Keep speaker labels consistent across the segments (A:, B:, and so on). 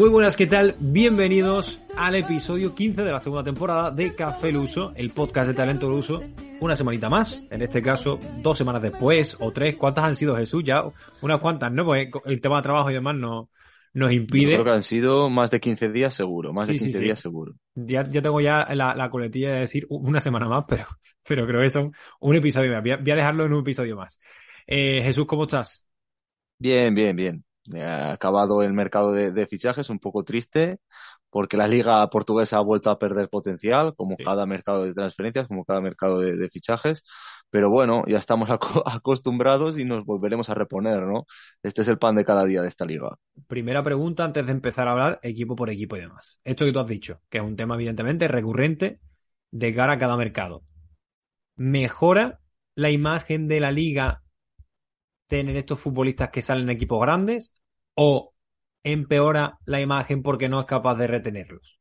A: Muy buenas, ¿qué tal? Bienvenidos al episodio 15 de la segunda temporada de Café Luso, el podcast de talento Luso. Una semanita más, en este caso dos semanas después o tres. ¿Cuántas han sido Jesús? Ya unas cuantas, ¿no? Pues el tema de trabajo y demás no, nos impide.
B: creo que han sido más de 15 días seguro, más de 15 días seguro.
A: Ya, ya tengo ya la, la, coletilla de decir una semana más, pero, pero creo que son un episodio más. Voy a, dejarlo en un episodio más. Eh, Jesús, ¿cómo estás?
B: Bien, bien, bien. Ha acabado el mercado de, fichajes un poco triste porque la liga portuguesa ha vuelto a perder potencial, como cada mercado de transferencias, como cada mercado de, fichajes. Pero bueno, ya estamos acostumbrados y nos volveremos a reponer, ¿no? Este es el pan de cada día de esta liga.
A: Primera pregunta antes de empezar a hablar equipo por equipo y demás. Esto que tú has dicho, que es un tema evidentemente recurrente de cara a cada mercado. ¿Mejora la imagen de la liga tener estos futbolistas que salen en equipos grandes o empeora la imagen porque no es capaz de retenerlos?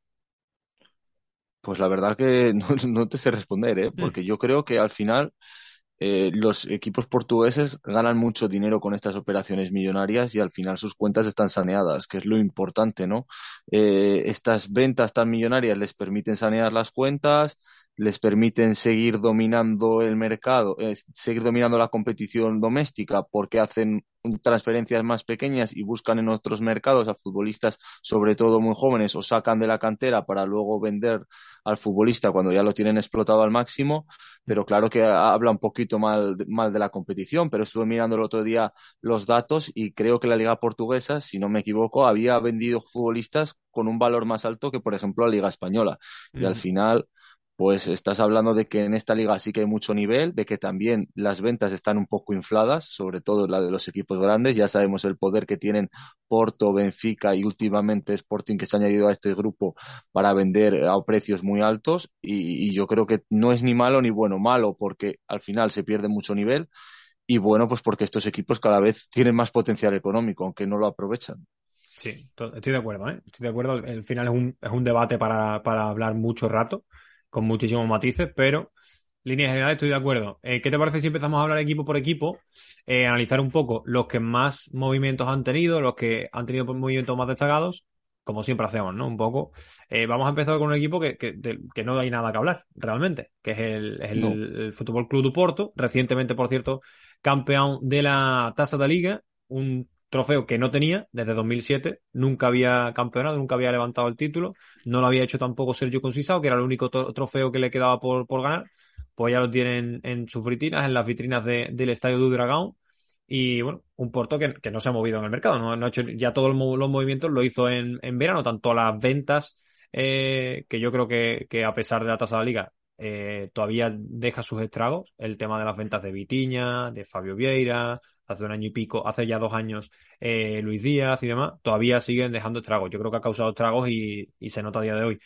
B: Pues la verdad que no, te sé responder, ¿eh? porque yo creo que al final eh, los equipos portugueses ganan mucho dinero con estas operaciones millonarias y al final sus cuentas están saneadas, que es lo importante, ¿no? Eh, estas ventas tan millonarias les permiten sanear las cuentas, les permiten seguir dominando el mercado, eh, seguir dominando la competición doméstica porque hacen transferencias más pequeñas y buscan en otros mercados a futbolistas, sobre todo muy jóvenes, o sacan de la cantera para luego vender al futbolista cuando ya lo tienen explotado al máximo. Pero claro que habla un poquito mal, mal de la competición, pero estuve mirando el otro día los datos y creo que la Liga Portuguesa, si no me equivoco, había vendido futbolistas con un valor más alto que, por ejemplo, la Liga Española. Y al final pues estás hablando de que en esta liga sí que hay mucho nivel, de que también las ventas están un poco infladas, sobre todo la de los equipos grandes. Ya sabemos el poder que tienen Porto, Benfica y últimamente Sporting que se ha añadido a este grupo para vender a precios muy altos. Y, yo creo que no es ni malo ni bueno, malo porque al final se pierde mucho nivel y bueno, pues porque estos equipos cada vez tienen más potencial económico, aunque no lo aprovechan.
A: Sí, estoy de acuerdo, ¿eh? Estoy de acuerdo. El final es un, es un debate para, para hablar mucho rato con muchísimos matices, pero línea general estoy de acuerdo. Eh, ¿Qué te parece si empezamos a hablar equipo por equipo? Eh, analizar un poco los que más movimientos han tenido, los que han tenido movimientos más destacados, como siempre hacemos, ¿no? Un poco. Eh, vamos a empezar con un equipo que, que, no hay nada que hablar, realmente, que es el, el, el Fútbol Club Porto, recientemente, por cierto, campeón de la Taza de Liga, un trofeo que no tenía desde 2007, nunca había campeonado, nunca había levantado el título, no lo había hecho tampoco Sergio Concisao, que era el único trofeo que le quedaba por, por ganar, pues ya lo tienen en sus vitrinas, en las vitrinas del Estadio du y bueno, un Porto que, que, no se ha movido en el mercado, no, ha hecho ya todos los movimientos, lo hizo en, en verano, tanto las ventas, eh, que yo creo que, que, a pesar de la tasa de la liga, eh, todavía deja sus estragos, el tema de las ventas de Vitiña, de Fabio Vieira, hace un año y pico, hace ya dos años eh, Luis Díaz y demás, todavía siguen dejando estragos. Yo creo que ha causado estragos y, se nota a día de hoy.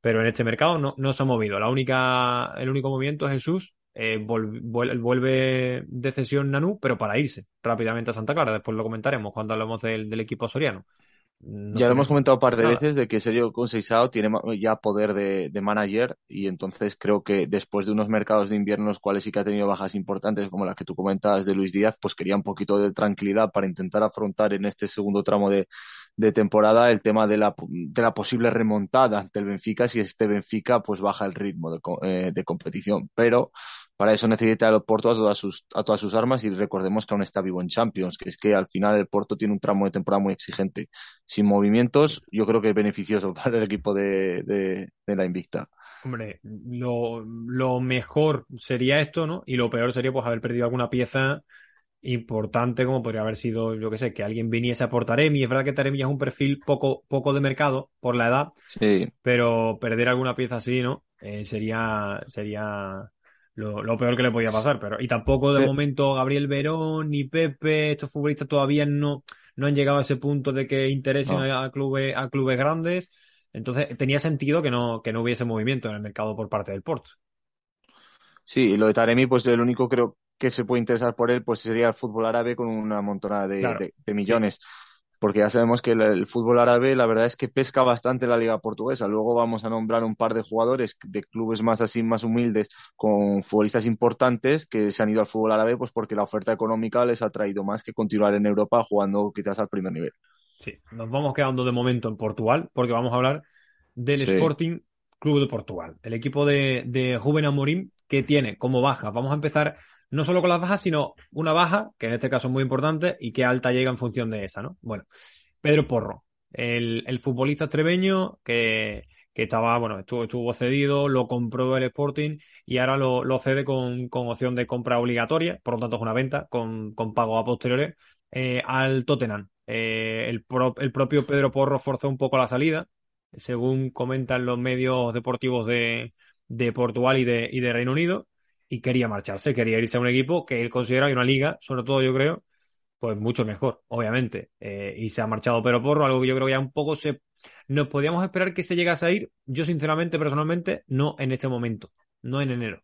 A: Pero en este mercado no, no se ha movido. La única, el único movimiento es Jesús. Eh, vuelve de cesión Nanú, pero para irse rápidamente a Santa Clara. Después lo comentaremos cuando hablemos del equipo soriano
B: ya lo hemos comentado un par de veces de que Sergio Conceição tiene ya poder de, manager y entonces creo que después de unos mercados de invierno los cuales sí que ha tenido bajas importantes como las que tú comentabas de Luis Díaz, pues quería un poquito de tranquilidad para intentar afrontar en este segundo tramo de, temporada el tema de la, de la posible remontada ante el Benfica si este Benfica pues baja el ritmo de, eh, de competición. Pero para eso necesita el Porto a todas sus, a todas sus armas y recordemos que aún está vivo en Champions, que es que al final el Porto tiene un tramo de temporada muy exigente. Sin movimientos, yo creo que es beneficioso para el equipo de, de, la Invicta.
A: Hombre, lo, lo, mejor sería esto, ¿no? Y lo peor sería pues haber perdido alguna pieza importante como podría haber sido, yo que sé, que alguien viniese a por Taremi. Es verdad que Taremi es un perfil poco, poco de mercado por la edad,
B: Sí,
A: pero perder alguna pieza así, ¿no? Eh, sería, sería lo, lo peor que le podía pasar. Pero, y tampoco de momento Gabriel Verón ni Pepe, estos futbolistas todavía no, no han llegado a ese punto de que interesen
B: No.
A: a, clubes, a clubes grandes. Entonces tenía sentido que no, que no hubiese movimiento en el mercado por parte del Porto.
B: sí, y lo de Taremi, pues el único creo que se puede interesar por él, pues sería el fútbol árabe con una montonada de,
A: Claro.
B: de- de millones. Porque ya sabemos que el, el fútbol árabe, la verdad es que pesca bastante la liga portuguesa. Luego vamos a nombrar un par de jugadores de clubes más así, más humildes, con futbolistas importantes que se han ido al fútbol árabe, pues porque la oferta económica les ha traído más que continuar en Europa jugando quizás al primer nivel.
A: Sí, nos vamos quedando de momento en Portugal porque vamos a hablar del
B: Sí.
A: Sporting Club de Portugal, el equipo de, de Rubén Amorim que tiene como baja. Vamos a empezar no solo con las bajas, sino una baja, que en este caso es muy importante, y qué alta llega en función de esa, ¿no? Bueno, Pedro Porro, el, el futbolista estrebeño que, que estaba, bueno, estuvo, estuvo cedido, lo compró el Sporting y ahora lo, lo cede con, con opción de compra obligatoria, por lo tanto es una venta con, con pago a posteriores eh, al Tottenham. Eh, el, pro- el propio Pedro Porro forzó un poco la salida, según comentan los medios deportivos de, de Portugal y de, y de Reino Unido, y quería marcharse, quería irse a un equipo que él considera y una liga, sobre todo yo creo, pues mucho mejor, obviamente. Eh, y se ha marchado Pedro Porro, algo que yo creo que ya un poco se... Nos podíamos esperar que se llegase a ir, yo sinceramente, personalmente, no en este momento, no en enero.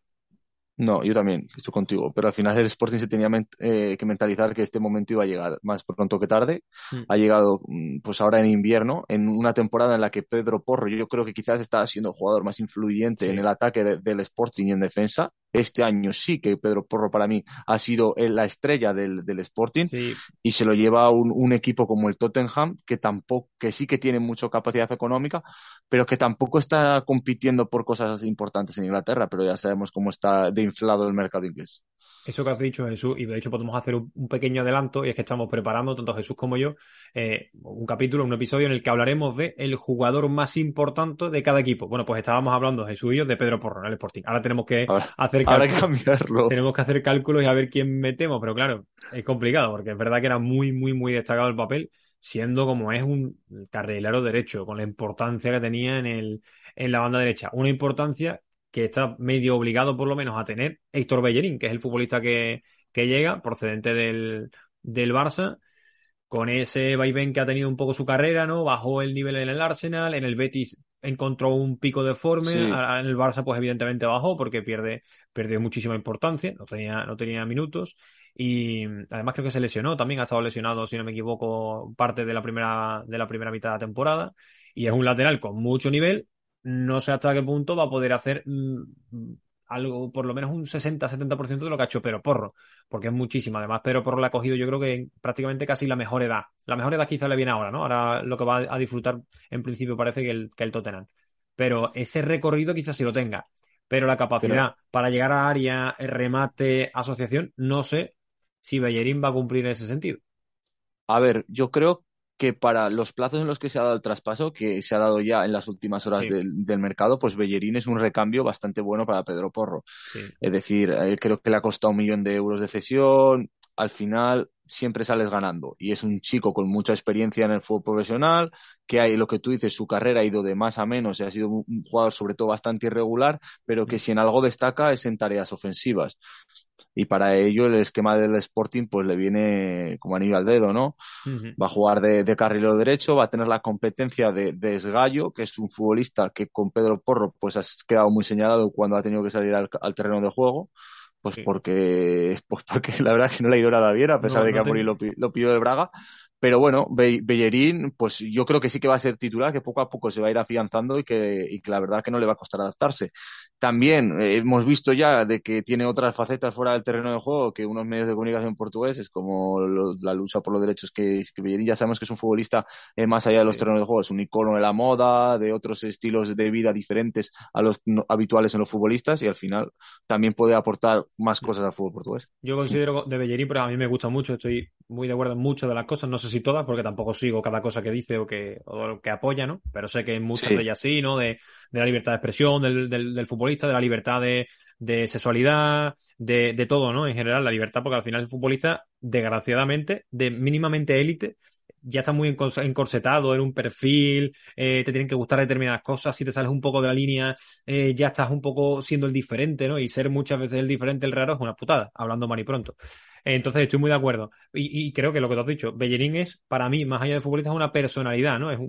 B: No, yo también estoy contigo, pero al final el Sporting se tenía eh, que mentalizar que este momento iba a llegar más pronto que tarde.
A: Mm.
B: Ha llegado mm, pues ahora en invierno, en una temporada en la que Pedro Porro, yo creo que quizás está siendo el jugador más influyente
A: Sí.
B: en el ataque de- del Sporting y en defensa. Este año sí que Pedro Porro para mí ha sido el- la estrella del, del Sporting
A: Sí,
B: y se lo lleva un, un equipo como el Tottenham, que tampoco, que sí que tiene mucha capacidad económica, pero que tampoco está compitiendo por cosas importantes en Inglaterra, pero ya sabemos cómo está de inflado el mercado inglés.
A: Eso que has dicho, Jesús, y de hecho podemos hacer un, pequeño adelanto, y es que estamos preparando, tanto Jesús como yo, eh, un capítulo, un episodio en el que hablaremos de el jugador más importante de cada equipo. Bueno, pues estábamos hablando, Jesús y yo, de Pedro Porro en el Sporting. Ahora tenemos que
B: Ahora,
A: hacer
B: cambiarlo.
A: tenemos que hacer cálculos y a ver quién metemos, pero claro, es complicado, porque es verdad que era muy, muy, muy destacado el papel, siendo como es un carrilero derecho, con la importancia que tenía en el, en la banda derecha. Una importancia que está medio obligado por lo menos a tener Héctor Bellerín, que es el futbolista que, que llega, procedente del, del Barça, con ese vaivén que ha tenido un poco su carrera, ¿no? Bajó el nivel en el Arsenal, en el Betis encontró un pico de forma,
B: Sí.
A: en el Barça pues evidentemente bajó porque pierde, perdió muchísima importancia, no tenía, no tenía minutos y además creo que se lesionó, también ha estado lesionado, si no me equivoco, parte de la primera, de la primera mitad de la temporada y es un lateral con mucho nivel, no sé hasta qué punto va a poder hacer mm, algo, por lo menos un 60-70% de lo que ha hecho Pedro Porro, porque es muchísimo. Además, Pedro Porro le ha cogido, yo creo que en prácticamente casi la mejor edad. La mejor edad quizá le viene ahora, ¿no? Ahora lo que va a disfrutar, en principio, parece que el, que el Tottenham. Pero ese recorrido quizás sí lo tenga. Pero la capacidad para llegar a área, el remate, asociación, no sé si Bellerín va a cumplir en ese sentido.
B: A ver, yo creo que para los plazos en los que se ha dado el traspaso, que se ha dado ya en las últimas horas
A: Sí.
B: del, del mercado, pues Bellerín es un recambio bastante bueno para Pedro Porro.
A: Sí.
B: Es decir, eh, creo que le ha costado un millón de euros de cesión. Al final siempre sales ganando. Y es un chico con mucha experiencia en el fútbol profesional, que hay lo que tú dices, su carrera ha ido de más a menos y ha sido un jugador sobre todo bastante irregular, pero que si en algo destaca es en tareas ofensivas. Y para ello el esquema del Sporting pues le viene como anillo al dedo, ¿no? Va a jugar de, de carrilero derecho, va a tener la competencia de, de Esgallo, que es un futbolista que con Pedro Porro pues ha quedado muy señalado cuando ha tenido que salir al, al terreno de juego, pues
A: Sí.
B: porque pues porque la verdad es que no le ha ido nada bien, a pesar
A: No,
B: de que
A: no
B: a Mori
A: ten-
B: lo, lo pidió del Braga. Pero bueno, Be- Bellerín, pues yo creo que sí que va a ser titular, que poco a poco se va a ir afianzando y que, y que la verdad que no le va a costar adaptarse. También eh, hemos visto ya de que tiene otras facetas fuera del terreno de juego que unos medios de comunicación portugueses, como lo- la lucha por los derechos, que, que Bellerín ya sabemos que es un futbolista eh, más allá de los terrenos de juego, es un icono de la moda, de otros estilos de vida diferentes a los no- habituales en los futbolistas y al final también puede aportar más cosas al fútbol portugués.
A: Yo considero de Bellerín, pero a mí me gusta mucho, estoy muy de acuerdo en muchas de las cosas, no sé si todas, porque tampoco sigo cada cosa que dice o que, o que apoya, ¿no? Pero sé que muchas
B: Sí.
A: de ellas sí, ¿no? De, de la libertad de expresión del, del, del futbolista, de la libertad de, de sexualidad, de, de todo, ¿no? En general, la libertad, porque al final el futbolista, desgraciadamente, de mínimamente élite, ya está muy encorsetado en un perfil, eh, te tienen que gustar determinadas cosas, si te sales un poco de la línea, eh, ya estás un poco siendo el diferente, ¿no? Y ser muchas veces el diferente, el raro, es una putada, hablando mal y pronto. Entonces estoy muy de acuerdo. Y, creo que lo que tú has dicho, Bellerín es, para mí, más allá de futbolista, es una personalidad, ¿no? Es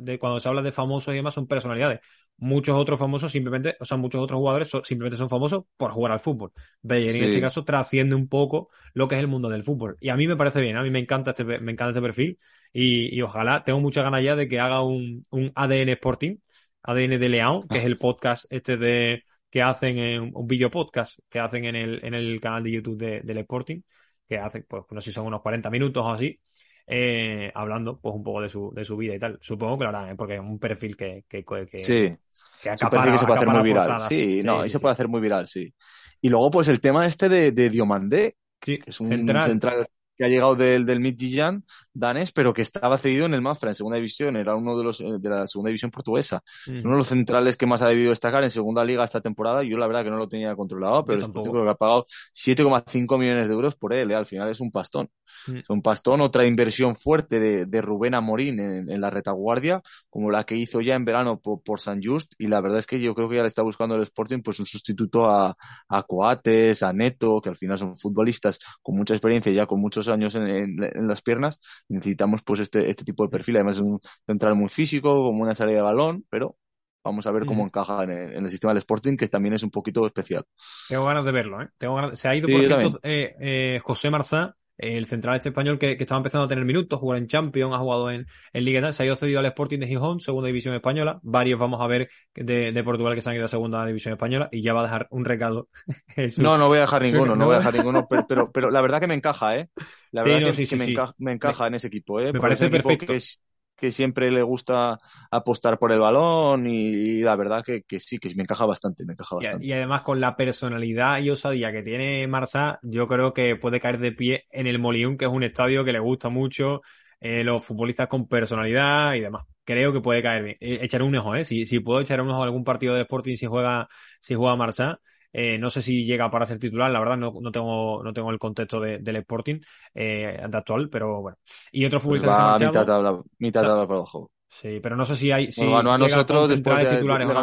A: de, cuando se habla de famosos y demás, son personalidades. Muchos otros famosos simplemente, o sea, muchos otros jugadores simplemente son famosos por jugar al fútbol. Bellerín en este caso trasciende un poco lo que es el mundo del fútbol. Y a mí me parece bien, a mí me encanta este, me encanta este perfil y, ojalá, tengo muchas ganas ya de que haga un, un ADN Sporting, ADN de León, que es el podcast este de que hacen en un video podcast que hacen en el, en el canal de YouTube de, del Sporting, que hacen, pues no sé si son unos 40 minutos o así, eh, hablando pues un poco de su, de su vida y tal. Supongo que lo harán, ¿eh? porque es un perfil que, que, que,
B: sí. que, acapara, que se puede hacer muy viral. Sí, no, ahí se puede hacer muy viral, sí. Y luego, pues el tema este de, de Diomandé, que es un central que ha llegado del, del Midtjylland danés, pero que estaba cedido en el Mafra, en segunda división, era uno de los eh, de la segunda división portuguesa. Es uno de los centrales que más ha debido destacar en segunda liga esta temporada. Yo la verdad que no lo tenía controlado, pero después creo que ha pagado 7,5 millones de euros por él, ¿eh? al final es un pastón. Es un pastón, otra inversión fuerte de, de Rubén Amorín en, en, la retaguardia, como la que hizo ya en verano por, por, San Just, y la verdad es que yo creo que ya le está buscando el Sporting pues un sustituto a, a Coates, a Neto, que al final son futbolistas con mucha experiencia ya con muchos años en, en las piernas necesitamos pues este, este tipo de perfil. Además es un central muy físico, como una salida de balón, pero vamos a ver cómo encaja en el, sistema del Sporting, que también es un poquito especial.
A: Tengo ganas de verlo, ¿eh? Tengo Se ha ido, por ejemplo, eh, eh, José Marzá, el central este español que, estaba empezando a tener minutos, jugar en Champions, ha jugado en, en Liga se ha ido cedido al Sporting de Gijón, segunda división española. Varios vamos a ver de, de, Portugal que se han ido a segunda división española y ya va a dejar un recado.
B: no, no voy a dejar ninguno, no voy a dejar ninguno, pero, pero, la verdad que me encaja, ¿eh? La verdad que, me, encaja, me, encaja, en ese equipo, ¿eh?
A: Me parece perfecto.
B: es, que siempre le gusta apostar por el balón y, la verdad que, sí, que me encaja bastante, me encaja bastante.
A: Y, además con la personalidad y osadía que tiene Marsa, yo creo que puede caer de pie en el Moliún, que es un estadio que le gusta mucho, eh, los futbolistas con personalidad y demás. Creo que puede caer bien. Eh, echar un ojo, ¿eh? Si, si puedo echar un ojo a algún partido de Sporting si juega, si juega Marsa, eh, no sé si llega para ser titular, la verdad no, no tengo, no tengo el contexto del Sporting eh, de actual, pero bueno. Y otro
B: pues
A: futbolista
B: que se ha mitad tabla, mitad tabla por abajo.
A: Sí, pero no sé si hay. Si
B: bueno, a nosotros después de, titulares, de,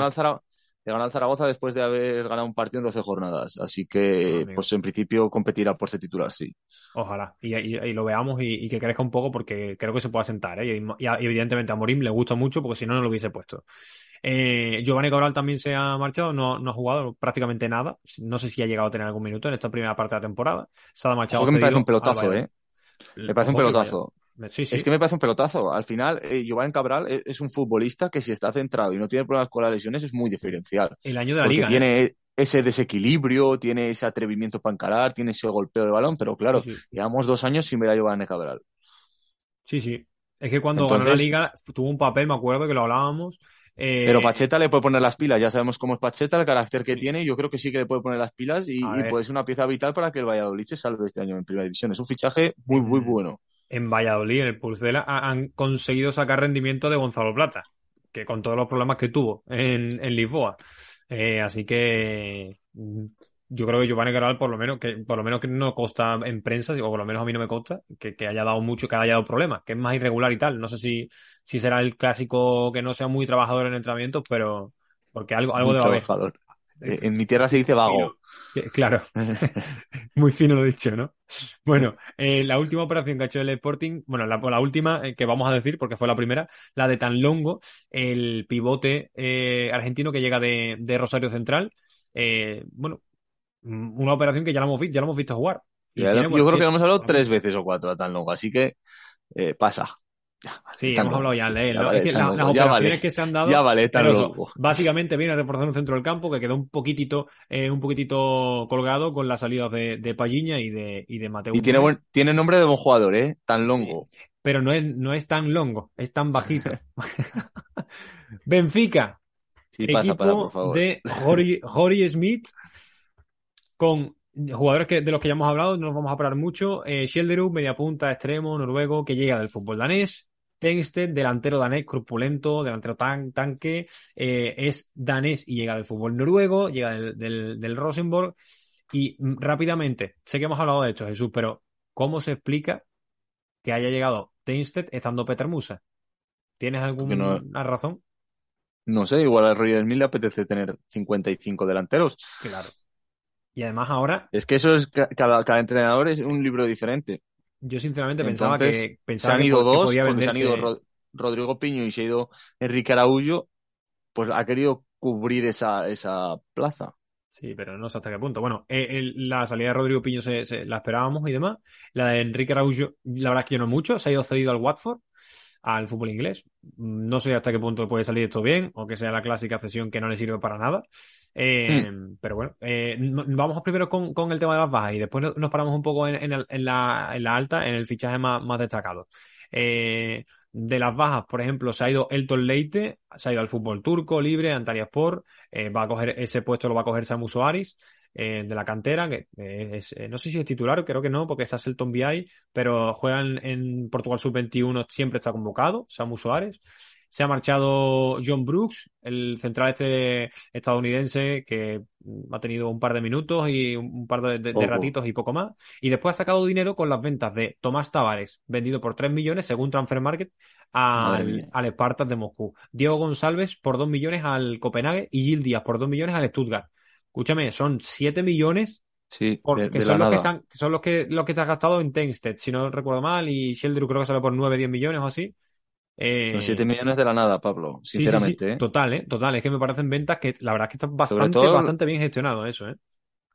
B: ganar Zaragoza después de haber ganado un partido en 12 jornadas. Así que, pues en principio competirá por ser titular, sí.
A: Ojalá. Y, y, lo veamos y, que crezca un poco porque creo que se puede asentar. ¿eh? Y, evidentemente a Morim le gusta mucho porque si no, no lo hubiese puesto. Eh, Giovanni Cabral también se ha marchado, no, no ha jugado prácticamente nada. No sé si ha llegado a tener algún minuto en esta primera parte de la temporada. Se ha marchado.
B: que me parece un pelotazo, ¿eh? Me parece un pelotazo. Es que me parece un pelotazo. Al final, eh, Giovanni Cabral es, un futbolista que si está centrado y no tiene problemas con las lesiones es muy diferencial.
A: El año de la liga.
B: Tiene ¿eh? ese desequilibrio, tiene ese atrevimiento para encarar, tiene ese golpeo de balón, pero claro, llevamos dos años sin ver a Giovanni Cabral.
A: Sí, sí. Es que cuando ganó la liga tuvo un papel, me acuerdo que lo hablábamos,
B: pero eh, Pacheta le puede poner las pilas, ya sabemos cómo es Pacheta, el carácter que tiene, yo creo que sí que le puede poner las pilas y, puede ser una pieza vital para que el Valladolid se salve este año en Primera División. Es un fichaje muy, muy bueno.
A: En Valladolid, en el Pulsela, han conseguido sacar rendimiento de Gonzalo Plata, que con todos los problemas que tuvo en, en Lisboa. Eh, así que yo creo que Giovanni Caral por lo menos que por lo menos que no consta en prensa o por lo menos a mí no me consta que, haya dado mucho que haya dado problemas que es más irregular y tal no sé si si será el clásico que no sea muy trabajador en entrenamientos pero porque algo algo de
B: trabajador. Eh, en mi tierra se dice vago.
A: claro. Muy fino lo dicho no bueno eh, la última operación que ha hecho el Sporting bueno la, la última eh, que vamos a decir porque fue la primera la de Tanlongo el pivote argentino que llega de, de Rosario Central bueno una operación que ya la hemos, ya hemos visto jugar.
B: yo creo que hemos hablado tres veces o cuatro a tan longo, así que eh, pasa.
A: Sí, hemos hablado ya de él. las operaciones que se han dado.
B: Ya vale, tan
A: Básicamente viene a reforzar un centro del campo que quedó un poquitito, eh, un poquitito colgado con las salidas de, de Palliña y de, y de Mateo.
B: Y tiene, tiene nombre de buen jugador, ¿eh? Tan longo.
A: pero no es, no es tan longo, es tan bajito. Benfica.
B: Sí, pasa, equipo por favor.
A: de Jori Smith con jugadores que, de los que ya hemos hablado, no nos vamos a parar mucho. Eh, media punta, extremo, noruego, que llega del fútbol danés. Tengsted, delantero danés, corpulento, delantero tan, tanque, eh, es danés y llega del fútbol noruego, llega del, del, del Rosenborg. Y mm, rápidamente, sé que hemos hablado de esto, Jesús, pero ¿cómo se explica que haya llegado Tengsted estando Peter Musa? ¿Tienes alguna
B: no-
A: razón?
B: No sé, igual a Roger Smith le apetece tener 55 delanteros.
A: Claro. Y además ahora,
B: Es que eso es, ca- cada, cada entrenador es un libro diferente.
A: Yo sinceramente pensaba que
B: Se
A: pensaba
B: han
A: que,
B: ido
A: que
B: dos,
A: podía
B: porque se han ido Rodrigo Piño y se ha ido Enrique Araújo, pues ha querido cubrir esa, esa plaza.
A: Sí, pero no sé hasta qué punto. Bueno, eh, el- la salida de Rodrigo Piño se, se- la esperábamos y demás. La de Enrique Araújo, la verdad es que yo no mucho. Se ha ido cedido al Watford, al fútbol inglés. Mm, No sé hasta qué punto puede salir esto bien o que sea la clásica cesión que no le sirve para nada. Eh, Pero bueno, eh, vamos primero con, con el tema de las bajas y después no- nos paramos un poco en, en el- en la, en la alta, en el fichaje más, más destacado. Eh, de las bajas, por ejemplo, se ha ido Elton Leite, se ha ido al fútbol turco, libre, Antalyaspor, eh, va a coger ese puesto, lo va a coger Samu Soares, eh, de la cantera, que eh, es, eh, no sé si es titular, creo que no, porque está Selton BI, pero juega en, en Portugal Sub-21, siempre está convocado, Samu Soares. Se ha marchado John Brooks, el central este estadounidense que mm, ha tenido un par de minutos y un par de, de- de
B: Poco.
A: ratitos y poco más. Y después ha sacado dinero con las ventas de Tomás Tavares, vendido por 3 millones según Transfer Market al, al Spartak de Moscú. Diego González por 2 millones al Copenhague y Gil Díaz por 2 millones al Stuttgart. Escúchame, son 7 millones
B: Sí,
A: porque
B: de,
A: son los que, han- son los que, los que te has gastado en Tengsted, si no recuerdo mal, y Sheldrew creo que sale por 9, 10 millones o así. Eh,
B: Los 7 millones de la nada, Pablo,
A: sí, sí, sí,
B: sinceramente, ¿eh?
A: total, ¿eh? Total, es que me parecen ventas que la verdad es que está bastante,
B: todo-
A: bastante bien gestionado eso, ¿eh?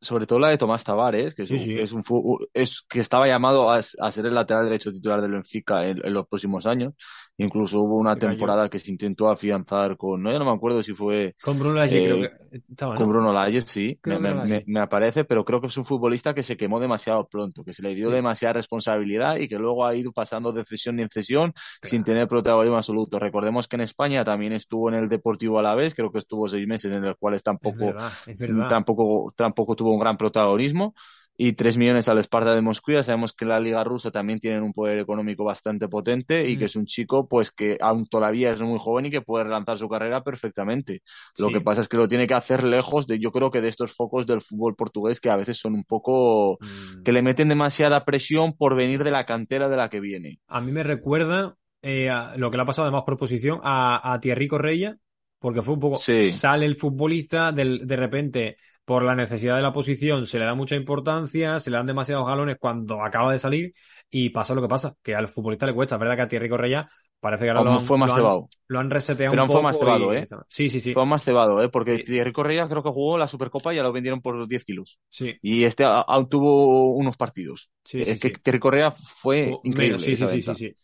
B: Sobre todo la de Tomás Tavares, que es,
A: Sí,
B: un, es un es que estaba llamado a, a ser el lateral derecho titular del Benfica en, en los próximos años. Incluso hubo una temporada que se intentó afianzar con, no, ya no me acuerdo si fue
A: Con Bruno Lage
B: Eh,
A: creo que estaba, ¿no?
B: con Bruno Lage, sí, me, aparece, pero creo que es un futbolista que se quemó demasiado pronto, que se le dio
A: Sí.
B: demasiada responsabilidad y que luego ha ido pasando de cesión en cesión sin tener protagonismo absoluto. Recordemos que en España también estuvo en el Deportivo Alavés, creo que estuvo seis meses en los cuales
A: Es
B: tampoco,
A: verdad, es verdad.
B: tampoco, tampoco tuvo un gran protagonismo. Y tres millones al Sparta de Moscú. Ya sabemos que la Liga Rusa también tienen un poder económico bastante potente y
A: Mm.
B: que es un chico pues que aún todavía es muy joven y que puede relanzar su carrera perfectamente. Lo
A: Sí.
B: que pasa es que lo tiene que hacer lejos de, yo creo que de estos focos del fútbol portugués que a veces son un poco,
A: Mm.
B: que le meten demasiada presión por venir de la cantera de la que viene.
A: A mí me recuerda eh, a lo que le ha pasado además por posición a, a Thierry Correia, porque fue un poco,
B: Sí.
A: sale el futbolista, del- de repente, por la necesidad de la posición, se le da mucha importancia, se le dan demasiados galones cuando acaba de salir y pasa lo que pasa, que al futbolista le cuesta. Es verdad que a Thierry Correia parece que ahora lo han,
B: fue más
A: lo han-
B: cebado.
A: lo han reseteado
B: Pero
A: un
B: fue
A: poco
B: más cebado,
A: y-
B: ¿eh?
A: Sí, sí, sí.
B: Fue más cebado, ¿eh? Porque
A: Sí.
B: Thierry Correa creo que jugó la Supercopa y ya lo vendieron por 10 kilos.
A: Sí,
B: Y este a- aún tuvo unos partidos.
A: sí,
B: es
A: sí,
B: que. Thierry Correa fue
A: O-
B: increíble.
A: menos, sí, sí, sí, sí.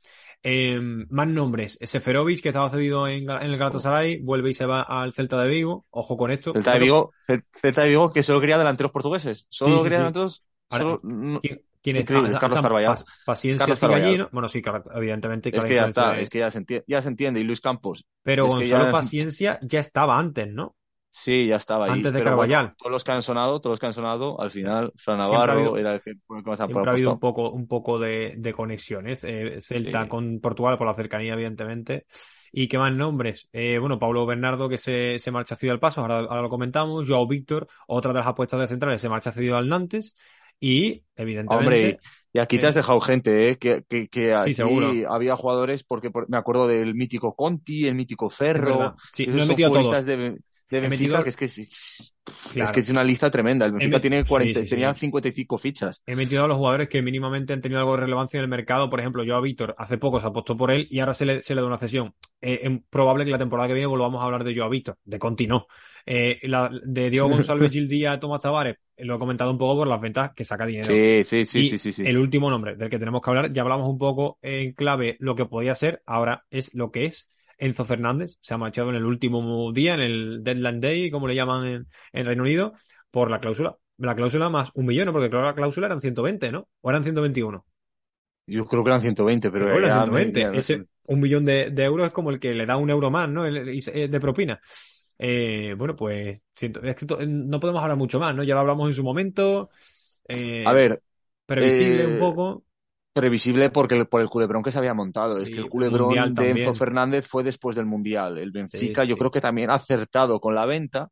A: Eh, más nombres. Seferovic, que estaba cedido en, en el Galatasaray, vuelve y se va al Celta de Vigo. Ojo con esto.
B: Celta de Vigo, Cel- Celta de Vigo que solo quería delanteros portugueses. Solo
A: Sí, sí,
B: quería
A: sí.
B: delanteros. Solo- no-
A: ¿Quién, quién es? Ah,
B: Carlos Carvallal.
A: Paciencia
B: Carlos
A: sigue allí. ¿no? Bueno, sí, claro, evidentemente.
B: es que ya está,
A: de-
B: es que ya se entiende, ya se entiende. Y Luis Campos.
A: Pero
B: es
A: Gonzalo
B: ya-
A: Paciencia ya estaba antes, ¿no?
B: Sí, ya estaba ahí.
A: Antes de Carvallal.
B: bueno, todos los que han sonado, todos los que han sonado, al final, Fran Navarro
A: habido-
B: era el que, el que más han
A: Siempre ha habido un poco, un poco de, de conexiones. Eh, Celta
B: Sí.
A: con Portugal por la cercanía, evidentemente. ¿Y qué más nombres? Eh, bueno, Pablo Bernardo que se, se marcha cedido al paso, ahora, ahora lo comentamos. Joao Víctor, otra de las apuestas de centrales, se marcha cedido al Nantes. Y, evidentemente.
B: Hombre, y aquí te has
A: eh,
B: dejado gente, ¿eh? Que, que, que aquí
A: seguro.
B: había jugadores, porque por- me acuerdo del mítico Conti, el mítico Ferro.
A: Sí,
B: Esos
A: he
B: son
A: todos.
B: de, de Benfica,
A: metido-
B: que es que es, es que es una lista tremenda. El Benfica tiene
A: sí,
B: 40,
A: sí, sí.
B: tenía 55 fichas.
A: He metido a los jugadores que mínimamente han tenido algo de relevancia en el mercado. Por ejemplo, yo a Víctor hace poco se apostó por él y ahora se le, se le da una cesión. Eh, es probable que la temporada que viene volvamos a hablar de Joao Víctor, de Conti no. Eh, la- de Diego González, Gil Díaz, Tomás Tavares, eh, lo he comentado un poco por las ventas que saca dinero.
B: Sí, sí, sí,
A: y
B: sí, sí, sí.
A: el último nombre del que tenemos que hablar, ya hablamos un poco en clave lo que podía ser, ahora es lo que es. Enzo Fernández se ha marchado en el último día, en el Deadline Day, como le llaman en, en Reino Unido, por la cláusula. La cláusula más un millón, ¿no? porque que la cláusula eran 120, ¿no? O eran 121.
B: Yo creo que eran 120, pero
A: que eran
B: ya me-
A: 120.
B: ya-
A: Ese, un millón de, de euros es como el que le da un euro más, ¿no? El- el- y- de propina. Eh, bueno, pues siento, es que to- no podemos hablar mucho más, ¿no? Ya lo hablamos en su momento. eh,
B: A ver,
A: previsible
B: eh,
A: un poco.
B: Previsible porque por el culebrón que se había montado. Es que el culebrón de Enzo Fernández fue después del Mundial. El Benfica yo creo que también ha acertado con la venta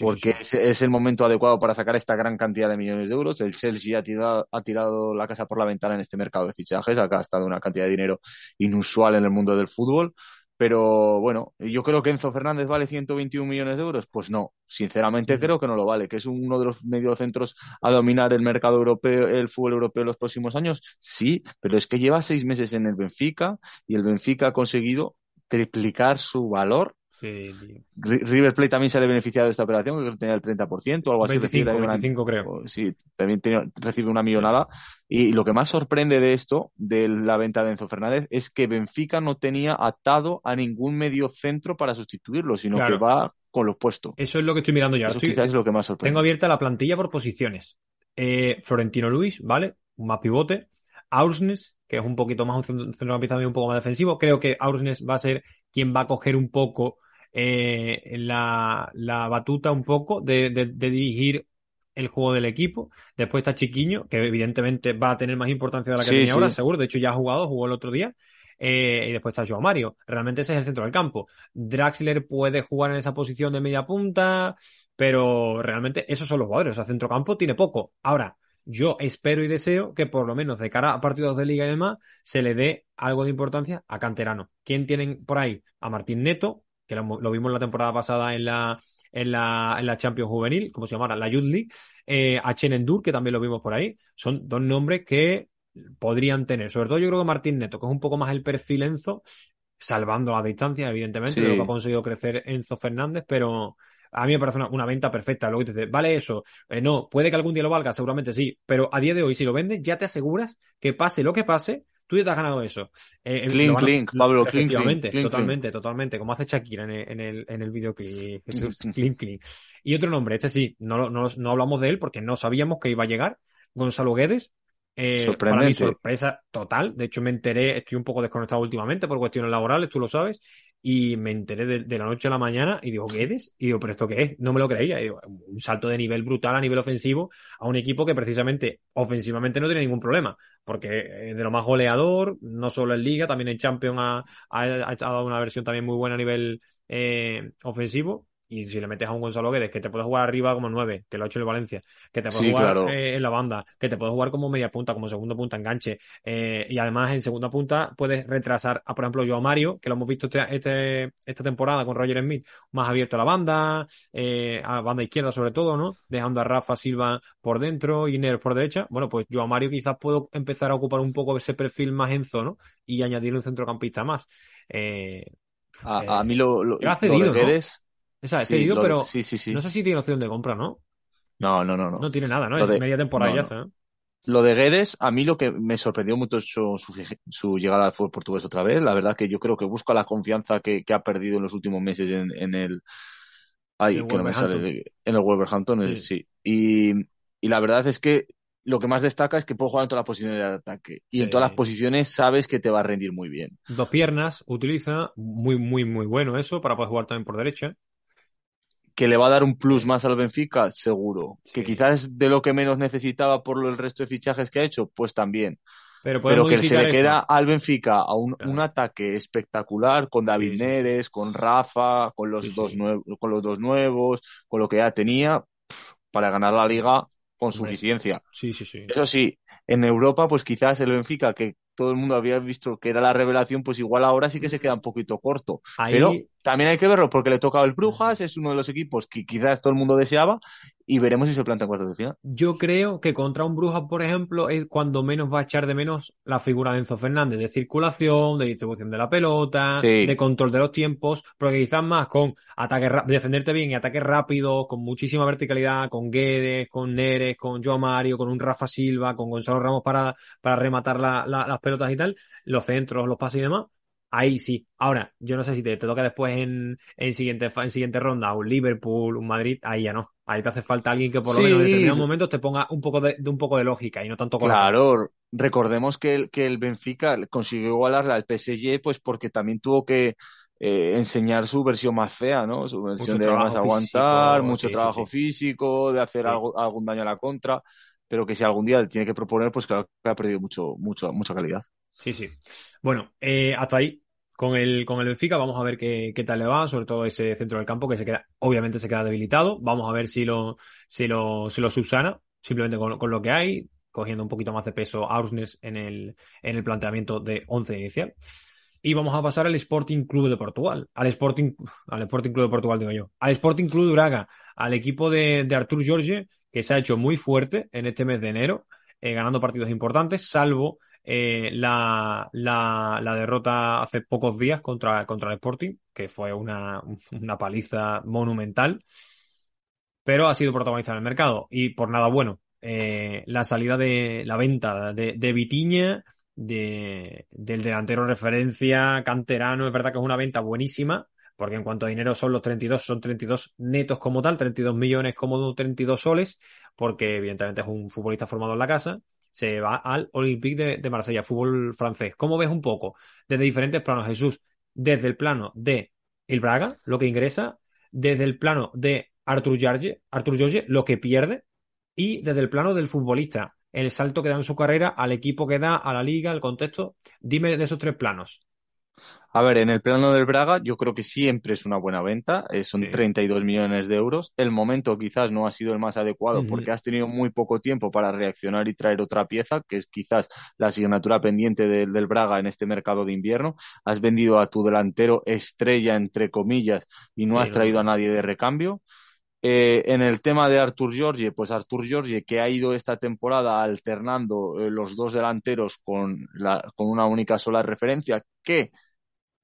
B: porque es, el momento adecuado para sacar esta gran cantidad de millones de euros. El Chelsea ha tirado, ha tirado la casa por la ventana en este mercado de fichajes, ha gastado una cantidad de dinero inusual en el mundo del fútbol. Pero bueno, yo creo que Enzo Fernández vale 121 millones de euros. Pues no, sinceramente creo que no lo vale. Que es uno de los mediocentros a dominar el mercado europeo, el fútbol europeo en los próximos años. Sí, pero es que lleva seis meses en el Benfica y el Benfica ha conseguido triplicar su valor River Plate también se ha beneficiado de esta operación, que tenía el 30% o algo así.
A: 25, creo.
B: Sí, también recibe una millonada. Y lo que más sorprende de esto, de la venta de Enzo Fernández, es que Benfica no tenía atado a ningún medio centro para sustituirlo, sino que va con los puestos.
A: Eso es lo que estoy mirando yo.
B: Eso quizás es lo que más sorprende.
A: Tengo abierta la plantilla por posiciones. Eh, Florentino Luis, ¿vale? Un más pivote. Aursnes, que es un poquito más un centrocampista un poco más defensivo. Creo que Aursnes va a ser quien va a coger un poco eh, la, la, batuta un poco de, de, dirigir el juego del equipo. Después está Chiquiño, que evidentemente va a tener más importancia de la que tenía ahora, seguro. De hecho, ya ha jugado, jugó el otro día. Eh, y después está Joao Mario. Realmente ese es el centro del campo. Draxler puede jugar en esa posición de media punta, pero realmente esos son los jugadores. O sea, centrocampo tiene poco. Ahora, yo espero y deseo que por lo menos de cara a partidos de liga y demás se le dé algo de importancia a Canterano. ¿Quién tienen por ahí? A Martín Neto, que lo, vimos la temporada pasada en la, en la, en la Champions Juvenil, como se llamara, la Youth League, eh, a Chen Endur, que también lo vimos por ahí. Son dos nombres que podrían tener. Sobre todo yo creo que Martín Neto, que es un poco más el perfil Enzo, salvando la distancia, evidentemente, lo que ha conseguido crecer Enzo Fernández, pero a mí me parece una, venta perfecta. Luego te dices, vale eso, eh, no, puede que algún día lo valga, seguramente sí, pero a día de hoy, si lo vendes, ya te aseguras que pase lo que pase, tú ya te has ganado eso.
B: Eh, clink, clink, Pablo, clink,
A: totalmente, totalmente, como hace Shakira en el, en el, en el videoclip. clink, clink. Y otro nombre, este sí, no, no, no hablamos de él porque no sabíamos que iba a llegar. Gonzalo Guedes, eh, para mi sorpresa total. De hecho, me enteré, estoy un poco desconectado últimamente por cuestiones laborales, tú lo sabes, y me enteré de, la noche a la mañana y digo, ¿qué es? Y digo, ¿pero esto qué es? No me lo creía. un salto de nivel brutal a nivel ofensivo a un equipo que precisamente ofensivamente no tiene ningún problema, porque de lo más goleador, no solo en Liga, también en Champions ha, ha, dado una versión también muy buena a nivel eh, ofensivo y si le metes a un Gonzalo Guedes, que te puede jugar arriba como nueve, que lo ha hecho el Valencia, que te puede jugar eh, en la banda, que te puede jugar como media punta, como segundo punta, enganche, eh, y además en segunda punta puedes retrasar a, por ejemplo, yo a Mario, que lo hemos visto este, este, esta temporada con Roger Smith, más abierto a la banda, eh, a banda izquierda sobre todo, ¿no? Dejando a Rafa Silva por dentro y Ner por derecha. Bueno, pues yo a Mario quizás puedo empezar a ocupar un poco ese perfil más enzo, ¿no? Y añadir un centrocampista más.
B: a, mí lo, lo, lo Guedes...
A: Esa, sí, cedido, pero no sé si tiene opción de compra, ¿no?
B: No, no, no. No,
A: no tiene nada, ¿no? De... media temporada ya está.
B: Lo de Guedes, a mí lo que me sorprendió mucho su, su, llegada al fútbol portugués otra vez. La verdad que yo creo que busca la confianza que, que ha perdido en los últimos meses en, en el. Ay, que no me sale. En el Wolverhampton, sí. Y, y la verdad es que lo que más destaca es que puede jugar en todas las posiciones de ataque. Y en todas las posiciones sabes que te va a rendir muy bien.
A: Dos piernas utiliza, muy, muy, muy bueno eso, para poder jugar también por derecha
B: que le va a dar un plus más al Benfica, seguro. Que quizás es de lo que menos necesitaba por el resto de fichajes que ha hecho, pues también. Pero, que se le queda al Benfica a un, ataque espectacular con David Neres, con Rafa, con los, dos nuevos, con los dos nuevos, con lo que ya tenía para ganar la liga con suficiencia.
A: Sí, sí, sí.
B: Eso sí, en Europa, pues quizás el Benfica, que todo el mundo había visto que era la revelación, pues igual ahora sí que se queda un poquito corto. Pero también hay que verlo porque le toca el Brujas, es uno de los equipos que quizás todo el mundo deseaba y veremos si se planta en cuartos de final.
A: Yo creo que contra un Brujas, por ejemplo, es cuando menos va a echar de menos la figura de Enzo Fernández, de circulación, de distribución de la pelota, de control de los tiempos, porque quizás más con ataque defenderte bien y ataque rápido, con muchísima verticalidad, con Guedes, con Neres, con Joao Mario, con un Rafa Silva, con Gonzalo Ramos para, para rematar las pelotas y tal, los centros, los pases y demás, ahí sí. Ahora, yo no sé si te, toca después en, en, siguiente, en siguiente ronda un Liverpool, un Madrid, ahí ya no. Ahí te hace falta alguien que por lo menos en determinados momentos te ponga un poco de, un poco de lógica y no tanto
B: Claro, recordemos que el, que el Benfica consiguió igualarle al PSG pues porque también tuvo que eh, enseñar su versión más fea, ¿no? Su versión de más aguantar, mucho trabajo físico, de hacer algo, algún daño a la contra pero que si algún día tiene que proponer, pues claro que ha perdido mucho, mucho, mucha calidad.
A: Sí, sí. Bueno, eh, hasta ahí con el, con el Benfica. Vamos a ver qué, qué, tal le va, sobre todo ese centro del campo que se queda, obviamente se queda debilitado. Vamos a ver si lo, si lo, si lo subsana, simplemente con, con lo que hay, cogiendo un poquito más de peso Ausnes en el, en el planteamiento de 11 inicial. Y vamos a pasar al Sporting Club de Portugal. Al Sporting, al Sporting Club de Portugal, digo yo. Al Sporting Club de Braga. Al equipo de, de Artur Jorge, que se ha hecho muy fuerte en este mes de enero, eh, ganando partidos importantes, salvo eh, la, la, la, derrota hace pocos días contra, contra el Sporting, que fue una, una paliza monumental. Pero ha sido protagonista en el mercado. Y por nada bueno. Eh, la salida de la venta de, de Vitiña de, del delantero referencia canterano. Es verdad que es una venta buenísima, porque en cuanto a dinero son los 32, son 32 netos como tal, 32 millones como 32 soles, porque evidentemente es un futbolista formado en la casa. Se va al Olympique de, de Marsella, fútbol francés. ¿Cómo ves un poco? Desde diferentes planos, Jesús. Desde el plano de el Braga, lo que ingresa, desde el plano de Artur Jorge, Artur Jorge, lo que pierde, y desde el plano del futbolista, el salto que da en su carrera, al equipo que da, a la liga, al contexto. Dime de esos tres planos.
B: A ver, en el plano del Braga, yo creo que siempre es una buena venta. Eh, son sí. 32 millones de euros. El momento quizás no ha sido el más adecuado uh -huh. porque has tenido muy poco tiempo para reaccionar y traer otra pieza, que es quizás la asignatura pendiente de, del Braga en este mercado de invierno. Has vendido a tu delantero estrella, entre comillas, y no sí, has traído a nadie de recambio. Eh, en el tema de Artur Jorge, pues Artur Jorge que ha ido esta temporada alternando eh, los dos delanteros con, la, con una única sola referencia, que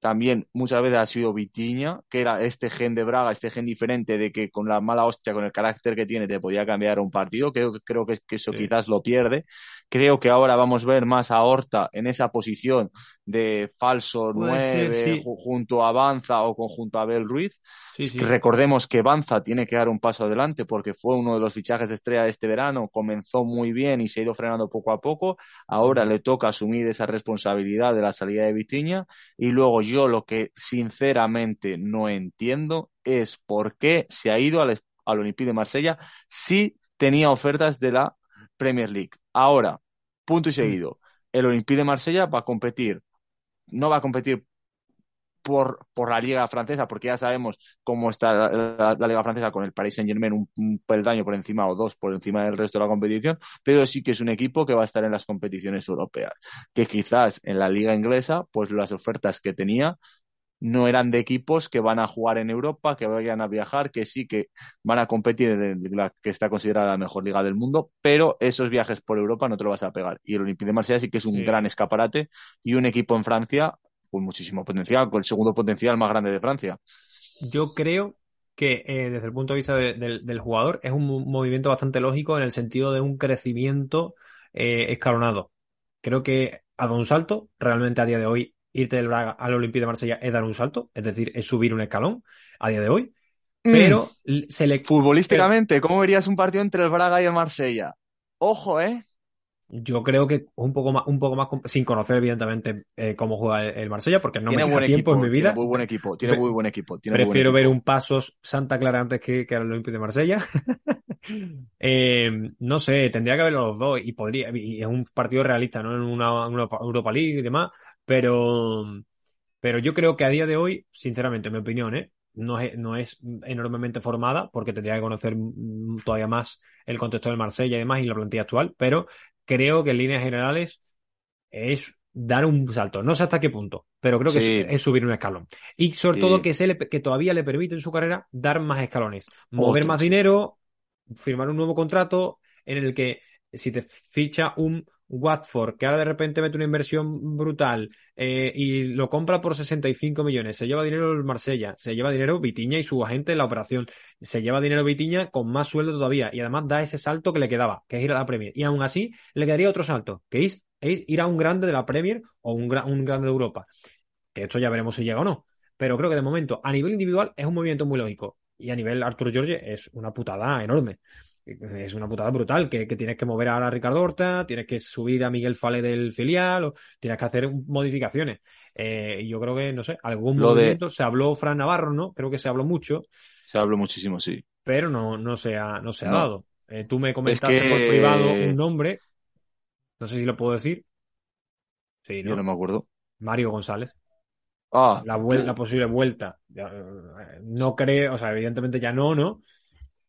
B: también muchas veces ha sido Vitiña, que era este gen de Braga, este gen diferente de que con la mala hostia, con el carácter que tiene, te podía cambiar un partido. Creo, creo que, que eso sí. quizás lo pierde. Creo que ahora vamos a ver más a Horta en esa posición de falso Puede 9 ser, sí. junto a Banza o conjunto a Abel Ruiz. Sí. Recordemos que Banza tiene que dar un paso adelante porque fue uno de los fichajes de estrella de este verano, comenzó muy bien y se ha ido frenando poco a poco. Ahora le toca asumir esa responsabilidad de la salida de Vitiña y luego yo lo que sinceramente no entiendo es por qué se ha ido al, al Olympique de Marsella si tenía ofertas de la Premier League. Ahora, punto y seguido, el Olympique de Marsella va a competir, no va a competir por, por la Liga Francesa, porque ya sabemos cómo está la, la, la, Liga Francesa con el Paris Saint Germain, un, un, peldaño por encima o dos por encima del resto de la competición, pero sí que es un equipo que va a estar en las competiciones europeas, que quizás en la Liga Inglesa, pues las ofertas que tenía no eran de equipos que van a jugar en Europa, que vayan a viajar, que sí que van a competir en la que está considerada la mejor liga del mundo, pero esos viajes por Europa no te lo vas a pegar. Y el Olympique de Marsella sí que es un sí. gran escaparate y un equipo en Francia con muchísimo potencial, con el segundo potencial más grande de Francia.
A: Yo creo que eh, desde el punto de vista de, de, del jugador es un movimiento bastante lógico en el sentido de un crecimiento eh, escalonado. Creo que ha dado un salto, realmente a día de hoy irte del Braga al Olympique de Marsella es dar un salto, es decir, es subir un escalón a día de hoy.
B: Mm. Pero mm. se le... Futbolísticamente, ¿cómo verías un partido entre el Braga y el Marsella? Ojo, ¿eh?
A: Yo creo que un poco más, un poco más sin conocer evidentemente eh, cómo juega el, el, Marsella, porque no tiene me da tiempo
B: equipo,
A: en mi vida.
B: Tiene muy buen equipo, tiene muy buen equipo. Tiene
A: Prefiero
B: buen
A: equipo. ver un Pasos Santa Clara antes que, que al Olympique de Marsella. eh, no sé, tendría que verlo los dos y podría, y es un partido realista, ¿no? En una, una Europa League y demás, pero, pero yo creo que a día de hoy, sinceramente, en mi opinión, ¿eh? no es, no es enormemente formada porque tendría que conocer todavía más el contexto del Marsella y demás y la plantilla actual, pero creo que en líneas generales es dar un salto. No sé hasta qué punto, pero creo que sí. es, es, subir un escalón. Y sobre sí. todo que, se le, que todavía le permite en su carrera dar más escalones, mover más dinero, firmar un nuevo contrato en el que si te ficha un Watford, que ahora de repente mete una inversión brutal eh, y lo compra por 65 millones, se lleva dinero el Marsella, se lleva dinero Vitiña y su agente en la operación, se lleva dinero Vitiña con más sueldo todavía y además da ese salto que le quedaba, que es ir a la Premier. Y aún así le quedaría otro salto, que es, ir a un grande de la Premier o un, un grande de Europa. Que esto ya veremos si llega o no. Pero creo que de momento, a nivel individual, es un movimiento muy lógico. Y a nivel Arturo George es una putada enorme es una putada brutal, que, que, tienes que mover ahora a Ricardo Horta, tienes que subir a Miguel Fale del filial, o tienes que hacer modificaciones. Eh, yo creo que, no sé, algún Lo de... se habló Fran Navarro, ¿no? Creo que se habló mucho.
B: Se habló muchísimo, sí.
A: Pero no, no se ha, no se ha no. dado. Eh, tú me comentaste por privado un nombre, no sé si lo puedo decir.
B: Sí, ¿no? Yo no me acuerdo.
A: Mario González.
B: Ah,
A: la, la posible vuelta. No creo, o sea, evidentemente ya no, ¿no?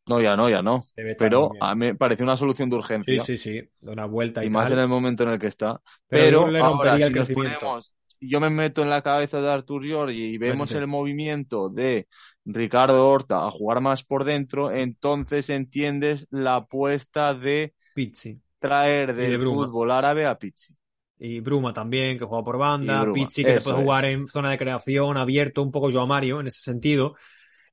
B: No, ya no, ya no. Pero a mí me parece una solución de urgencia.
A: Sí, sí, sí. Una vuelta y,
B: y más en el momento en el que está. Pero, ahora, si nos ponemos, yo me meto en la cabeza de Artur Giorgi y vemos el movimiento de Ricardo Horta a jugar más por dentro, entonces entiendes la apuesta de
A: Pizzi.
B: traer del fútbol árabe a Pizzi.
A: Y Bruma también, que juega por banda. Pizzi, que te puede jugar en zona de creación, abierto, un poco yo a Mario en ese sentido.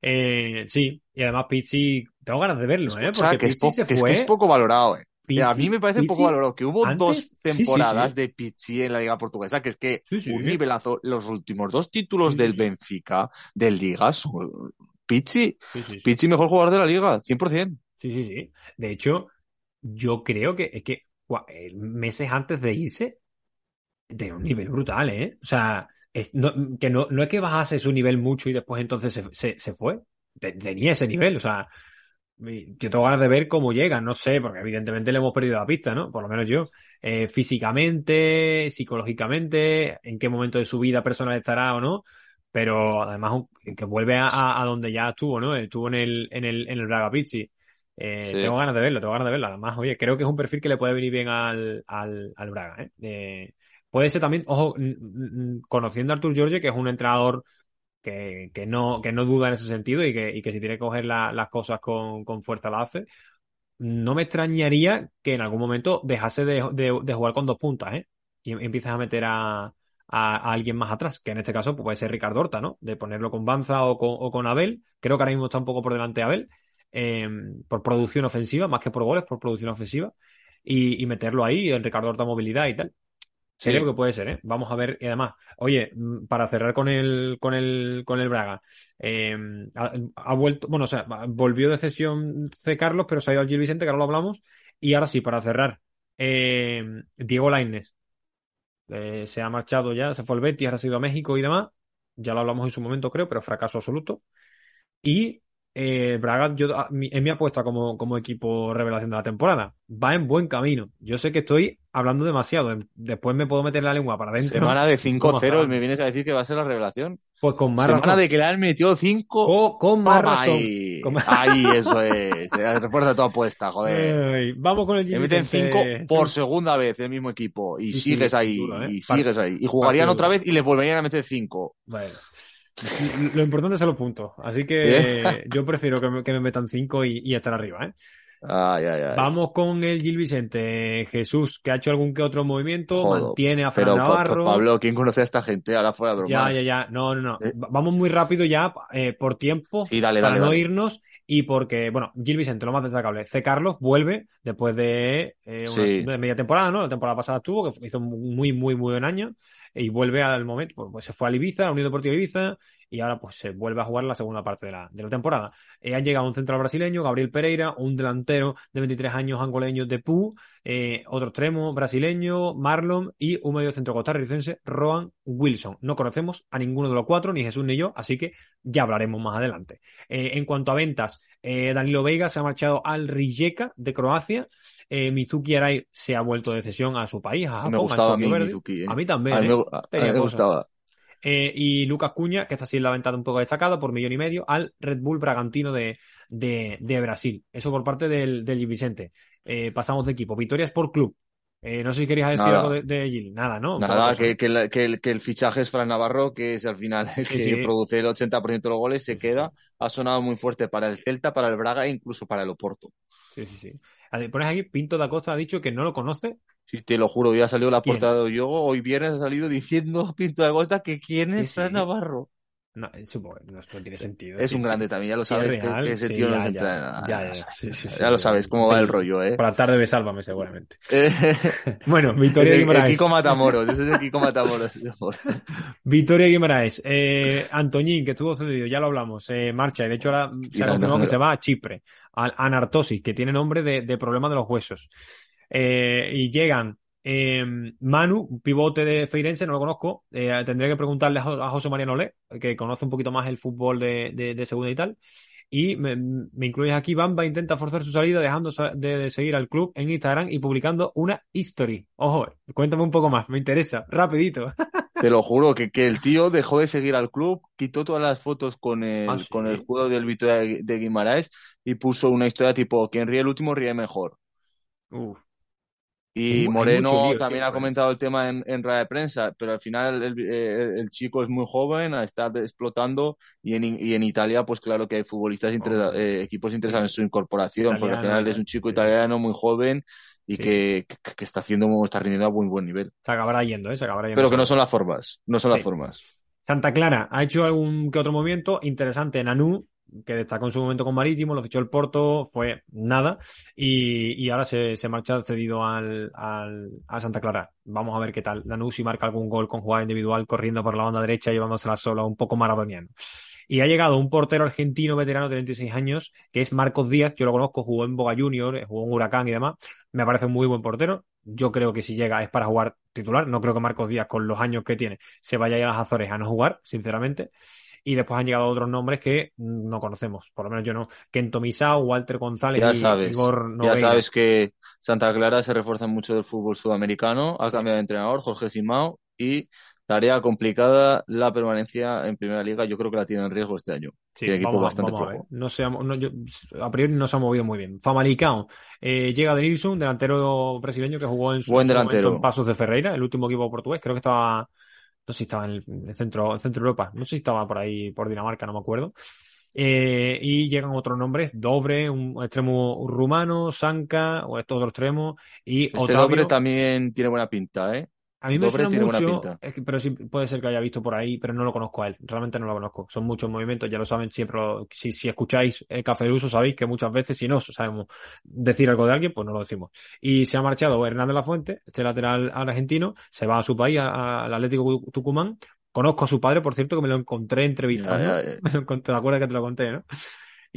A: Eh, sí, y además Pizzi, tengo ganas de verlo, ¿eh?
B: Porque que, es que es poco valorado, ¿eh? a mí me parece poco valorado que hubo dos temporadas de Pizzi en la Liga Portuguesa, que es que un nivelazo, los últimos dos títulos del Benfica, del Liga, son Pizzi, Pizzi mejor jugador de la Liga, 100%.
A: Sí, sí, sí. De hecho, yo creo que es que eh, meses antes de irse, de un nivel brutal, ¿eh? O sea, que no, no es que bajase su nivel mucho y después entonces se, se, fue. Tenía ese nivel, o sea, yo tengo ganas de ver cómo llega, no sé, porque evidentemente le hemos perdido la pista, ¿no? Por lo menos yo. Eh, físicamente, psicológicamente, en qué momento de su vida personal estará o no, pero además que vuelve a, a, donde ya estuvo, ¿no? Estuvo en el, en el, en el Braga Pizzi. Eh, Tengo ganas de verlo, tengo ganas de verlo. Además, oye, creo que es un perfil que le puede venir bien al, al, al Braga, ¿eh? eh Puede ser también, ojo, conociendo a Artur George, que es un entrenador que, que, no, que no duda en ese sentido y que, que si tiene que coger las cosas con, con, fuerza la hace. No me extrañaría que en algún momento dejase de, de, jugar con dos puntas, ¿eh? Y empieces a meter a, a, alguien más atrás, que en este caso puede ser Ricardo Horta, ¿no? De ponerlo con Banza o con, Abel. Creo que ahora mismo está un poco por delante de Abel, eh, por producción ofensiva, más que por goles, por producción ofensiva. Y, y meterlo ahí, en Ricardo Horta movilidad y tal. Creo que puede ser, ¿eh? Vamos a ver. Y además, oye, mm, para cerrar con el, con el, con el Braga, em, ha, vuelto, bueno, o sea, volvió de cesión C. Carlos, pero se ha ido al Gil Vicente, que ahora lo hablamos. Y ahora sí, para cerrar, em, Diego Lainez eh, se ha marchado ya, se fue al Betis, ahora ha ido a México y demás. Ya lo hablamos en su momento, creo, pero fracaso absoluto. Y eh, Braga, yo, en mi apuesta como, como equipo revelación de la temporada. Va en buen camino. Yo sé que estoy hablando demasiado. Después me puedo meter la lengua para adentro.
B: Semana de 5-0 y me vienes a decir que va a ser la revelación.
A: Pues con más
B: Semana de que le han metido 5.
A: con más razón.
B: Ahí, eso es. Refuerza tu apuesta, joder.
A: vamos con el
B: Le meten 5 por segunda vez el mismo equipo. Y sigues ahí. ¿eh? Y sigues ahí. Y jugarían otra vez y le volverían a meter 5.
A: Bueno. Lo importante son los puntos. Así que yo prefiero que me, que me metan cinco y, y, estar arriba, ¿eh? Vamos con el Gil Vicente. Jesús, que ha hecho algún que otro movimiento, mantiene a Fran Navarro.
B: Pablo, ¿quién conoce a esta gente? Ahora fuera de
A: Ya, ya, ya. No, no, no. Eh. Vamos muy rápido ya eh, por tiempo para no irnos y porque, bueno, Gil Vicente, lo más destacable. C. Carlos vuelve después de, eh, una, media temporada, ¿no? La temporada pasada estuvo, que hizo muy, muy, muy buen año y vuelve al momento, pues, pues, se fue a Ibiza, a Unión Deportiva Ibiza, y ahora pues se vuelve a jugar la segunda parte de la, de la temporada. Eh, ha llegado un central brasileño, Gabriel Pereira, un delantero de 23 años angoleño de Pú, eh, otro extremo brasileño, Marlon, y un medio centro costarricense, Roan Wilson. No conocemos a ninguno de los cuatro, ni Jesús ni yo, así que ya hablaremos más adelante. Eh, en cuanto a ventas, Danilo Veiga se ha marchado al Rijeka de Croacia. Eh, Mizuki Arai se ha vuelto de cesión a su país, a Japón.
B: Me gustaba a mí Mizuki.
A: ¿eh? A mí también. A
B: mí, me, ¿eh? gustaba.
A: Y Lucas Cuña, que está sí la venta un poco destacado por millón y medio, al Red Bull Bragantino de, de, de Brasil. Eso por parte del, del Vicente. pasamos de equipo. Victorias por club. no sé si querías decir algo de, de Gil. Nada, ¿no?
B: Nada, que, que, que, el, que, el, fichaje es Fran Navarro, que es al final el que produce el 80% de los goles, se queda. Ha sonado muy fuerte para el Celta, para el Braga e incluso para el Oporto.
A: Sí, sí, sí. Pones aquí, Pinto da Costa ha dicho que no lo conoce.
B: Sí, te lo juro, ya salió la portada de Yogo. Hoy viernes ha salido diciendo Pinto da Costa que quién es Fran Navarro.
A: No, supongo, no, tiene sentido.
B: Es un grande también, ya lo sabes, que, ese tío no se entra en nada. Ya, ya, lo sabes cómo va el rollo, ¿eh?
A: Por la tarde me sálvame, seguramente. bueno, Victoria Guimaraes.
B: El Kiko Matamoros, ese es el Kiko Matamoros.
A: Victoria Guimaraes. Eh, Antoñín, que estuvo cedido, ya lo hablamos, eh, marcha, y de hecho ahora se ha confirmado que se va a Chipre, a Anartosis, que tiene nombre de, de problema de los huesos. Eh, y llegan eh, Manu, pivote de Feirense, no lo conozco. Eh, tendría que preguntarle a, José María Nolé, que conoce un poquito más el fútbol de, de, segunda y tal. Y me, me incluyes aquí, Bamba intenta forzar su salida dejando de, de, seguir al club en Instagram y publicando una history. Ojo, cuéntame un poco más, me interesa, rapidito.
B: Te lo juro, que, que el tío dejó de seguir al club, quitó todas las fotos con el,
A: Ah, ¿sí?
B: con el escudo del Vitoria de Guimaraes y puso una historia tipo, quien ríe el último ríe mejor.
A: Uf.
B: Y Moreno
A: lío
B: también ha comentado el tema en, en rueda de prensa, pero al final el, eh, el chico es muy joven, está explotando y en, y en Italia pues claro que hay futbolistas, interesa- eh, equipos interesados en su incorporación, porque al final es un chico italiano muy joven y
A: Sí.
B: que, que, que está haciendo, está rindiendo a muy buen nivel.
A: Se acabará yendo, ¿eh? Se acabará yendo.
B: Pero que no son las formas, no son las formas.
A: Santa Clara ha hecho algún que otro movimiento interesante. Nanu, que destacó en su momento con Marítimo, lo fichó el Porto, fue nada. Y, y ahora se, se marcha cedido al, al, Santa Clara. Vamos a ver qué tal. Nanu si marca algún gol con jugada individual, corriendo por la banda derecha, llevándosela sola, un poco maradoniano. Y ha llegado un portero argentino veterano de 36 años, que es Marcos Díaz. Yo lo conozco, jugó en Boca Junior, jugó en Huracán y demás. Me parece un muy buen portero. Yo creo que si llega es para jugar titular. No creo que Marcos Díaz, con los años que tiene, se vaya a ir a las Azores a no jugar, sinceramente. Y después han llegado otros nombres que no conocemos, por lo menos yo no. Kento Misao, Walter González
B: Ya
A: y
B: sabes,
A: Igor
B: ya sabes que Santa Clara se refuerza mucho del fútbol sudamericano, ha cambiado de entrenador, Jorge Simao, y tarea complicada, la permanencia en Primera Liga, yo creo que la tiene en riesgo este año.
A: Sí,
B: Tiene equipo
A: vamos, a-
B: bastante
A: vamos a
B: flojo.
A: No se ha- no, yo- a priori no se ha movido muy bien. Famalicão eh, llega de Nilsson, delantero brasileño que jugó en su,
B: Buen delantero.
A: en Pasos de Ferreira, el último equipo portugués. Creo que estaba, no sé si estaba en el, en el centro, en centro Europa, no sé si estaba por ahí, por Dinamarca, no me acuerdo. Eh, y llegan otros nombres, Dobre, un extremo rumano, Sanka, o estos otros extremos, y
B: Este
A: Otavio.
B: Dobre también tiene buena pinta, ¿eh?
A: A mí me
B: Dobre
A: suena mucho,
B: pinta.
A: es que- pero sí puede ser que haya visto por ahí, pero no lo conozco a él. Realmente no lo conozco. Son muchos movimientos, ya lo saben siempre. lo- si, si escucháis el Café Uso, sabéis que muchas veces, si no sabemos decir algo de alguien, pues no lo decimos. Y se ha marchado Hernández Lafuente, este lateral argentino, se va a su país, al Atlético Tucumán. Conozco a su padre, por cierto, que me lo encontré entrevistando. Me lo encontré, ¿Te acuerdas que te lo conté, no?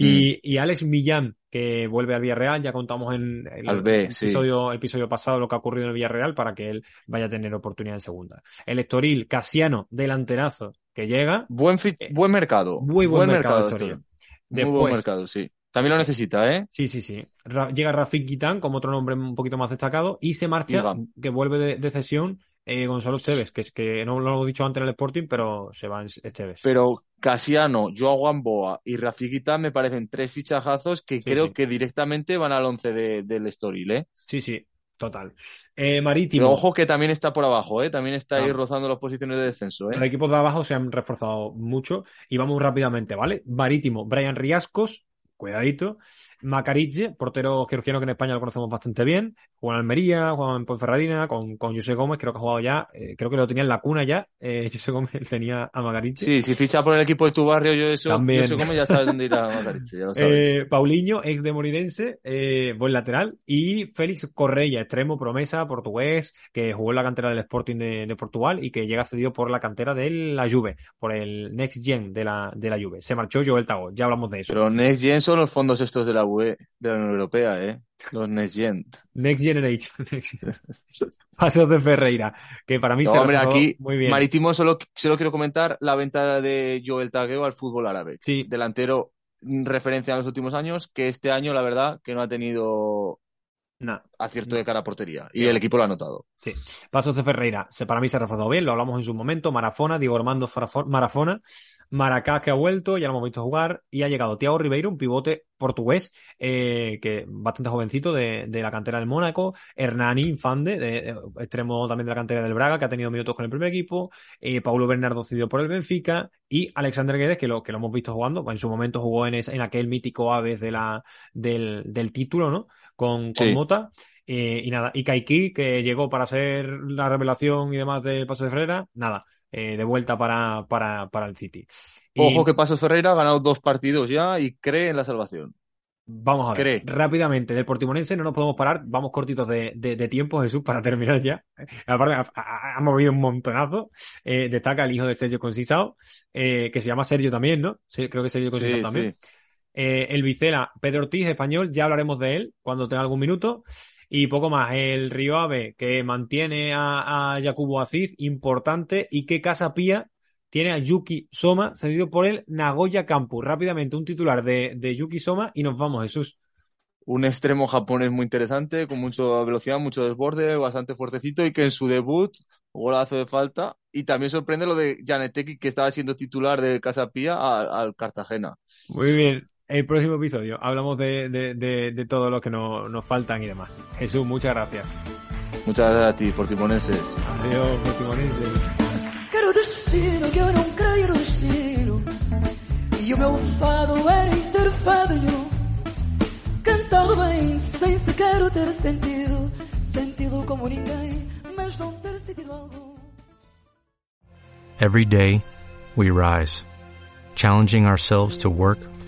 B: Mm.
A: Y, y Alex Millán, que vuelve al Villarreal, ya contamos en el,
B: sí.
A: episodio, el episodio pasado lo que ha ocurrido en el Villarreal para que él vaya a tener oportunidad en segunda. El Estoril, Casiano, delanterazo, que llega.
B: Buen,
A: Eh,
B: buen mercado.
A: muy buen mercado. Estoril.
B: Muy
A: Después-
B: buen mercado, sí. También lo necesita, ¿eh?
A: Sí, sí, sí. Ra- llega Rafik Guitán como otro nombre un poquito más destacado y se marcha, que vuelve de, de cesión, eh, Gonzalo Esteves, que es que no lo hemos dicho antes en el Sporting, pero se va Esteves.
B: Pero Casiano, Joao Gamboa y Rafiquita me parecen tres fichajazos que creo
A: sí.
B: que directamente van al once de, del Estoril, ¿eh?
A: Sí, sí, total. Eh, Marítimo.
B: ojo que también está por abajo, ¿eh? También está ahí
A: Ah.
B: rozando las posiciones de descenso,
A: Los
B: ¿eh?
A: equipos de abajo se han reforzado mucho y vamos rápidamente, ¿vale? Marítimo, Brian Riascos, cuidadito. Macariche, portero georgiano que en España lo conocemos bastante bien. Juega en Almería, juega en Ponferradina, con, con José Gómez, creo que ha jugado ya, eh, creo que lo tenía en la cuna ya. Eh, José Gómez tenía a Macariche.
B: Sí, si ficha por el equipo de tu barrio, yo eso,
A: También.
B: yo sé cómo ya sabes dónde ir a Macariche, ya lo sabes.
A: Eh, Paulinho, ex de Morinense, eh, buen lateral. Y Félix Correia, extremo promesa, portugués, que jugó en la cantera del Sporting de, de Portugal y que llega cedido por la cantera de la Juve, por el Next Gen de la, de la Juve. Se marchó Joel Tago, ya hablamos de eso.
B: Pero Next Gen son los fondos estos de la UE, de la Unión Europea, ¿eh? Los Next Gen.
A: Next Generation. Next Gen. Pasos de Ferreira, que para mí
B: No,
A: se
B: hombre, aquí
A: muy bien.
B: Marítimo solo, solo quiero comentar la venta de Joel Tagueo al fútbol árabe.
A: Sí.
B: Delantero referencia en los últimos años, que este año, la verdad, que no ha tenido
A: Nah.
B: Acierto de cara a portería. Y el equipo lo ha notado.
A: Sí, Pasos de Ferreira, se, para mí se ha reforzado bien, lo hablamos en su momento, Marafona, Diego Armando Farafo- Marafona, Maracá que ha vuelto, ya lo hemos visto jugar, y ha llegado Thiago Ribeiro, un pivote portugués, eh, que bastante jovencito de, de la cantera del Mónaco, Hernani Infande, de, de- extremo también de la cantera del Braga, que ha tenido minutos con el primer equipo, eh, Paulo Bernardo cedido por el Benfica, y Alexander Guedes, que lo, que lo hemos visto jugando, en su momento jugó en, en aquel mítico Aves de la, del, del título, ¿no? Con, con
B: Sí.
A: Mota. Eh, y nada, y Kaiki, que llegó para ser la revelación y demás de Paso de Ferreira, nada, eh, de vuelta para, para, para el City. Y
B: Ojo que Pasos Ferreira ha ganado dos partidos ya y cree en la salvación.
A: vamos a ver,
B: cree.
A: rápidamente, del Portimonense no nos podemos parar, vamos cortitos de, de, de tiempo, Jesús, para terminar ya. Aparte, ha, movido un montonazo. Eh, destaca el hijo de Sergio Concisao, que se llama Sergio también, ¿no? Creo que Sergio Concisao
B: Sí,
A: también.
B: sí.
A: Eh, el Vicela, Pedro Ortiz, español, ya hablaremos de él cuando tenga algún minuto. Y poco más, el Río Ave, que mantiene a, a Jacobo Aziz, importante, y que Casa Pía, tiene a Yuki Soma, cedido por el Nagoya Campus. Rápidamente, un titular de, de Yuki Soma y nos vamos, Jesús.
B: Un extremo japonés muy interesante, con mucha velocidad, mucho desborde, bastante fuertecito y que en su debut, golazo de falta. Y también sorprende lo de Janeteki, que estaba siendo titular de Casa Pía al Cartagena.
A: Muy bien. El próximo episodio hablamos de, de, de, de todo lo que no, nos faltan y demás. Jesús, muchas gracias.
B: Muchas gracias a ti, portimoneses.
A: Adiós, portimoneses.
C: Quero destino que eu não creio no destino. E o meu fado era inteiro fadinho. Cantado bem, sem sequer ter sentido. Sentido como ninguém, mas não ter sentido algum.
D: Every day, we rise, challenging ourselves to work